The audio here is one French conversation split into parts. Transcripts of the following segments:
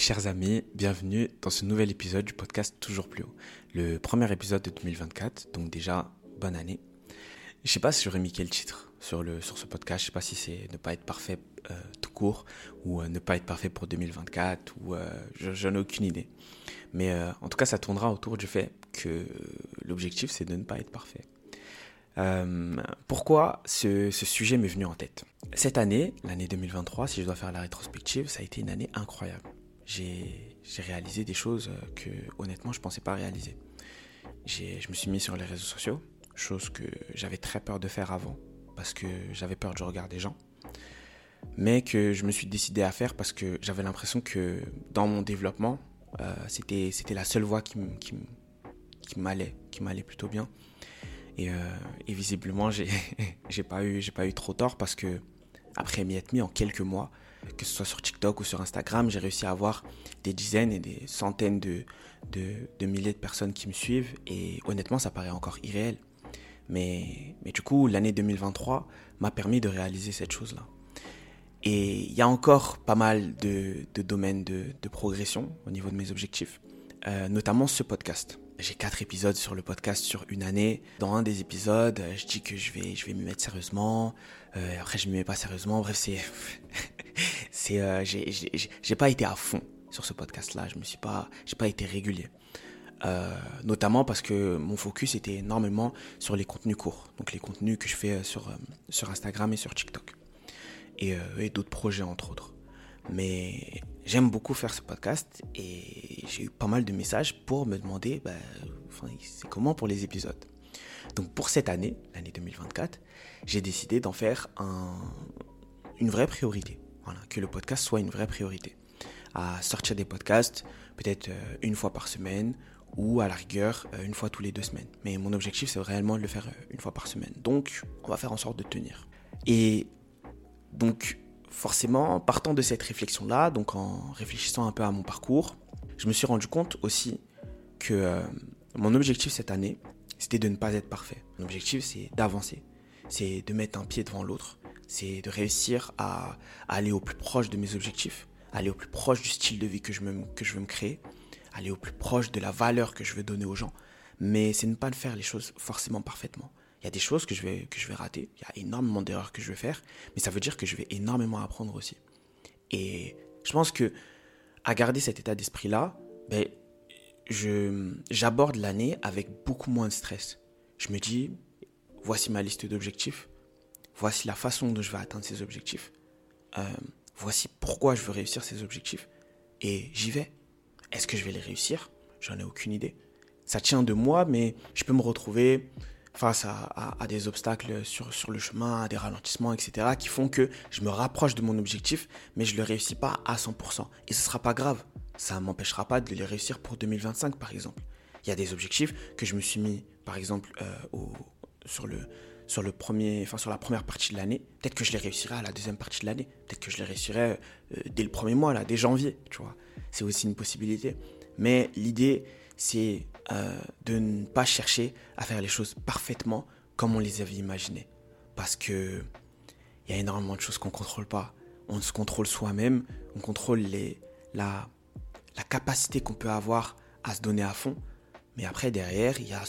Chers amis, bienvenue dans ce nouvel épisode du podcast Toujours plus haut. Le premier épisode de 2024, donc déjà bonne année. Je sais pas si j'aurais mis quel titre sur, le, sur ce podcast, je sais pas si c'est ne pas être parfait euh, tout court ou euh, ne pas être parfait pour 2024 ou euh, je, n'ai aucune idée. Mais en tout cas, ça tournera autour du fait que l'objectif c'est de ne pas être parfait. pourquoi ce, ce sujet m'est venu en tête? Cette année, l'année 2023, si je dois faire la rétrospective, ça a été une année incroyable j'ai réalisé des choses euh, que honnêtement je pensais pas réaliser. Je me suis mis sur les réseaux sociaux, chose que j'avais très peur de faire avant parce que j'avais peur du regard des gens, mais que je me suis décidé à faire parce que j'avais l'impression que dans mon développement, euh, c'était la seule voie qui, m'allait, qui m'allait plutôt bien. Et, euh, visiblement, j'ai pas pas eu trop tort parce que après m'y être mis en quelques mois, que ce soit sur TikTok ou sur Instagram, j'ai réussi à avoir des dizaines et des centaines de, milliers de personnes qui me suivent. Et honnêtement, ça paraît encore irréel. Mais, mais du coup, l'année 2023 m'a permis de réaliser cette chose-là. Et il y a encore pas mal de, domaines de, de, progression au niveau de mes objectifs, euh, notamment ce podcast. J'ai quatre épisodes sur le podcast sur une année. Dans un des épisodes, je dis que je vais, je vais m'y mettre sérieusement. Euh, après, je m'y mets pas sérieusement. Bref, c'est, c'est, euh, j'ai pas été à fond sur ce podcast-là. Je me suis pas, j'ai pas été régulier. Euh, notamment parce que mon focus était énormément sur les contenus courts, donc les contenus que je fais sur, sur Instagram et sur TikTok, et d'autres projets entre autres. Mais j'aime beaucoup faire ce podcast et j'ai eu pas mal de messages pour me demander bah, c'est comment pour les épisodes. Donc pour cette année, l'année 2024, j'ai décidé d'en faire un, une vraie priorité. Voilà, que le podcast soit une vraie priorité. À sortir des podcasts peut-être euh, une fois par semaine ou à la rigueur euh, une fois tous les deux semaines. Mais mon objectif c'est réellement de le faire euh, une fois par semaine. Donc on va faire en sorte de tenir. Et donc forcément, partant de cette réflexion-là, donc en réfléchissant un peu à mon parcours, je me suis rendu compte aussi que euh, mon objectif cette année, c'était de ne pas être parfait. Mon objectif, c'est d'avancer, c'est de mettre un pied devant l'autre, c'est de réussir à, aller au plus proche de mes objectifs, aller au plus proche du style de vie que je, que je veux me créer, aller au plus proche de la valeur que je veux donner aux gens. Mais c'est ne pas faire les choses forcément parfaitement. Il y a des choses que je vais, que je vais rater, il y a énormément d'erreurs que je vais faire, mais ça veut dire que je vais énormément apprendre aussi. Et je pense que à garder cet état d'esprit-là, ben, j'aborde l'année avec beaucoup moins de stress. Je me dis, voici ma liste d'objectifs, voici la façon dont je vais atteindre ces objectifs, euh, voici pourquoi je veux réussir ces objectifs, et j'y vais. Est-ce que je vais les réussir? J'en ai aucune idée. Ça tient de moi, mais je peux me retrouver face à, des obstacles sur, sur le chemin, à des ralentissements, etc., qui font que je me rapproche de mon objectif, mais je ne le réussis pas à 100%. Et ce ne sera pas grave. Ça ne m'empêchera pas de les réussir pour 2025, par exemple. Il y a des objectifs que je me suis mis, par exemple, euh, sur, le, sur, le premier, enfin, sur la première partie de l'année. Peut-être que je les réussirai à la deuxième partie de l'année. Peut-être que je les réussirai euh, dès le premier mois, là, dès janvier, tu vois. C'est aussi une possibilité. Mais l'idée, c'est euh, de ne pas chercher à faire les choses parfaitement comme on les avait imaginées. Parce que il y a énormément de choses qu'on ne contrôle pas. On se contrôle soi-même, on contrôle les, la, la capacité qu'on peut avoir à se donner à fond. Mais après, derrière, il y a,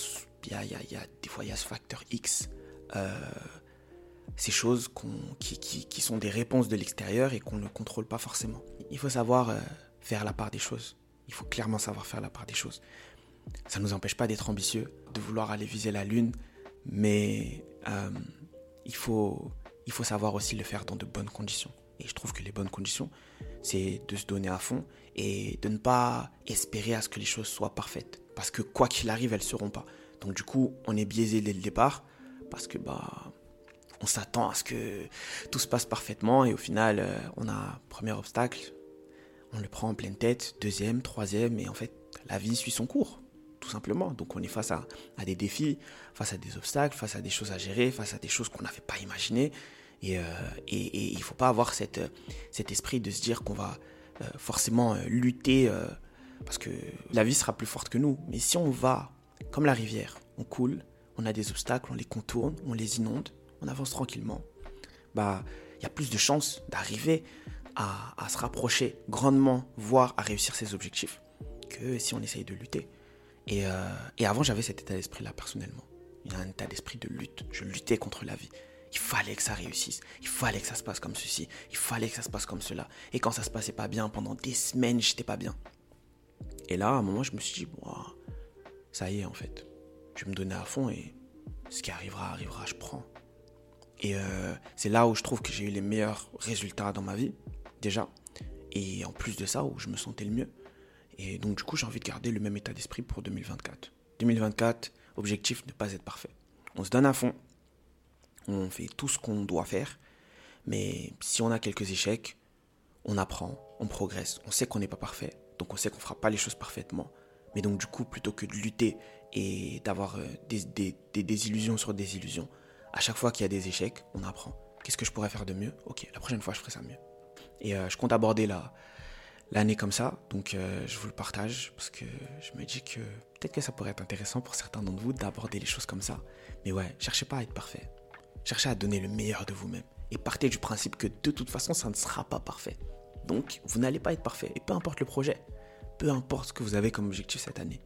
y, a, y, a, des fois, il y a ce facteur X. Euh, ces choses qui, qui, qui, sont des réponses de l'extérieur et qu'on ne contrôle pas forcément. Il faut savoir euh, faire la part des choses. Il faut clairement savoir faire la part des choses ça ne nous empêche pas d'être ambitieux, de vouloir aller viser la Lune, mais euh, il, faut, il faut savoir aussi le faire dans de bonnes conditions. Et je trouve que les bonnes conditions, c'est de se donner à fond et de ne pas espérer à ce que les choses soient parfaites. Parce que quoi qu'il arrive, elles ne seront pas. Donc du coup, on est biaisé dès le départ parce que bah on s'attend à ce que tout se passe parfaitement et au final, euh, on a premier obstacle, on le prend en pleine tête, deuxième, troisième et en fait, la vie suit son cours tout simplement. Donc on est face à, des défis, face à des obstacles, face à des choses à gérer, face à des choses qu'on n'avait pas imaginées. Et, euh, il ne faut pas avoir cet esprit de se dire qu'on va euh, forcément euh, lutter parce que la vie sera plus forte que nous. Mais si on va comme la rivière, on coule, on a des obstacles, on les contourne, on les inonde, on avance tranquillement, bah il y a plus de chances d'arriver à, se rapprocher grandement, voire à réussir ses objectifs, que si on essaye de lutter. Et, euh, et avant, j'avais cet état d'esprit-là personnellement. Il y a un état d'esprit de lutte. Je luttais contre la vie. Il fallait que ça réussisse. Il fallait que ça se passe comme ceci. Il fallait que ça se passe comme cela. Et quand ça se passait pas bien, pendant des semaines, j'étais pas bien. Et là, à un moment, je me suis dit, bon, ça y est, en fait. Je vais me donner à fond et ce qui arrivera, arrivera, je prends. Et euh, c'est là où je trouve que j'ai eu les meilleurs résultats dans ma vie, déjà. Et en plus de ça, où je me sentais le mieux. Et donc, du coup, j'ai envie de garder le même état d'esprit pour 2024. 2024, objectif ne pas être parfait. On se donne à fond, on fait tout ce qu'on doit faire, mais si on a quelques échecs, on apprend, on progresse, on sait qu'on n'est pas parfait, donc on sait qu'on ne fera pas les choses parfaitement. Mais donc du coup, plutôt que de lutter et d'avoir euh, des, des, des désillusions sur des illusions, à chaque fois qu'il y a des échecs, on apprend. Qu'est-ce que je pourrais faire de mieux? Ok, la prochaine fois, je ferai ça mieux. Et euh, je compte aborder la, l'année comme ça, donc euh, je vous le partage parce que je me dis que peut-être que ça pourrait être intéressant pour certains d'entre vous d'aborder les choses comme ça. Mais ouais, cherchez pas à être parfait. Cherchez à donner le meilleur de vous-même. Et partez du principe que de toute façon, ça ne sera pas parfait. Donc, vous n'allez pas être parfait. Et peu importe le projet, peu importe ce que vous avez comme objectif cette année,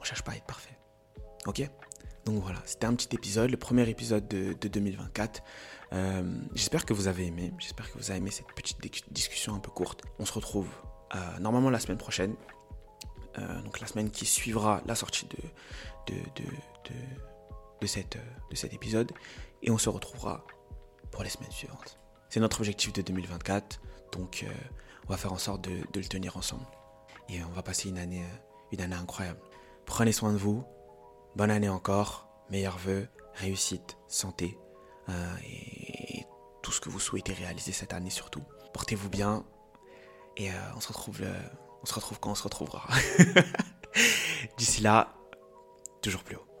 on cherche pas à être parfait. Ok? Donc voilà, c'était un petit épisode, le premier épisode de, de 2024. Euh, j'espère que vous avez aimé. J'espère que vous avez aimé cette petite discussion un peu courte. On se retrouve euh, normalement la semaine prochaine. Euh, donc la semaine qui suivra la sortie de, de, de, de, cette, de cet épisode. Et on se retrouvera pour les semaines suivantes. C'est notre objectif de 2024. Donc on va faire en sorte de, de, le tenir ensemble. Et on va passer une année, une année incroyable. Prenez soin de vous. Bonne année encore. Meilleurs vœux, réussite, santé. Euh, et tout ce que vous souhaitez réaliser cette année surtout. Portez-vous bien et euh, on se retrouve on se retrouve quand on se retrouvera. D'ici là, toujours plus haut.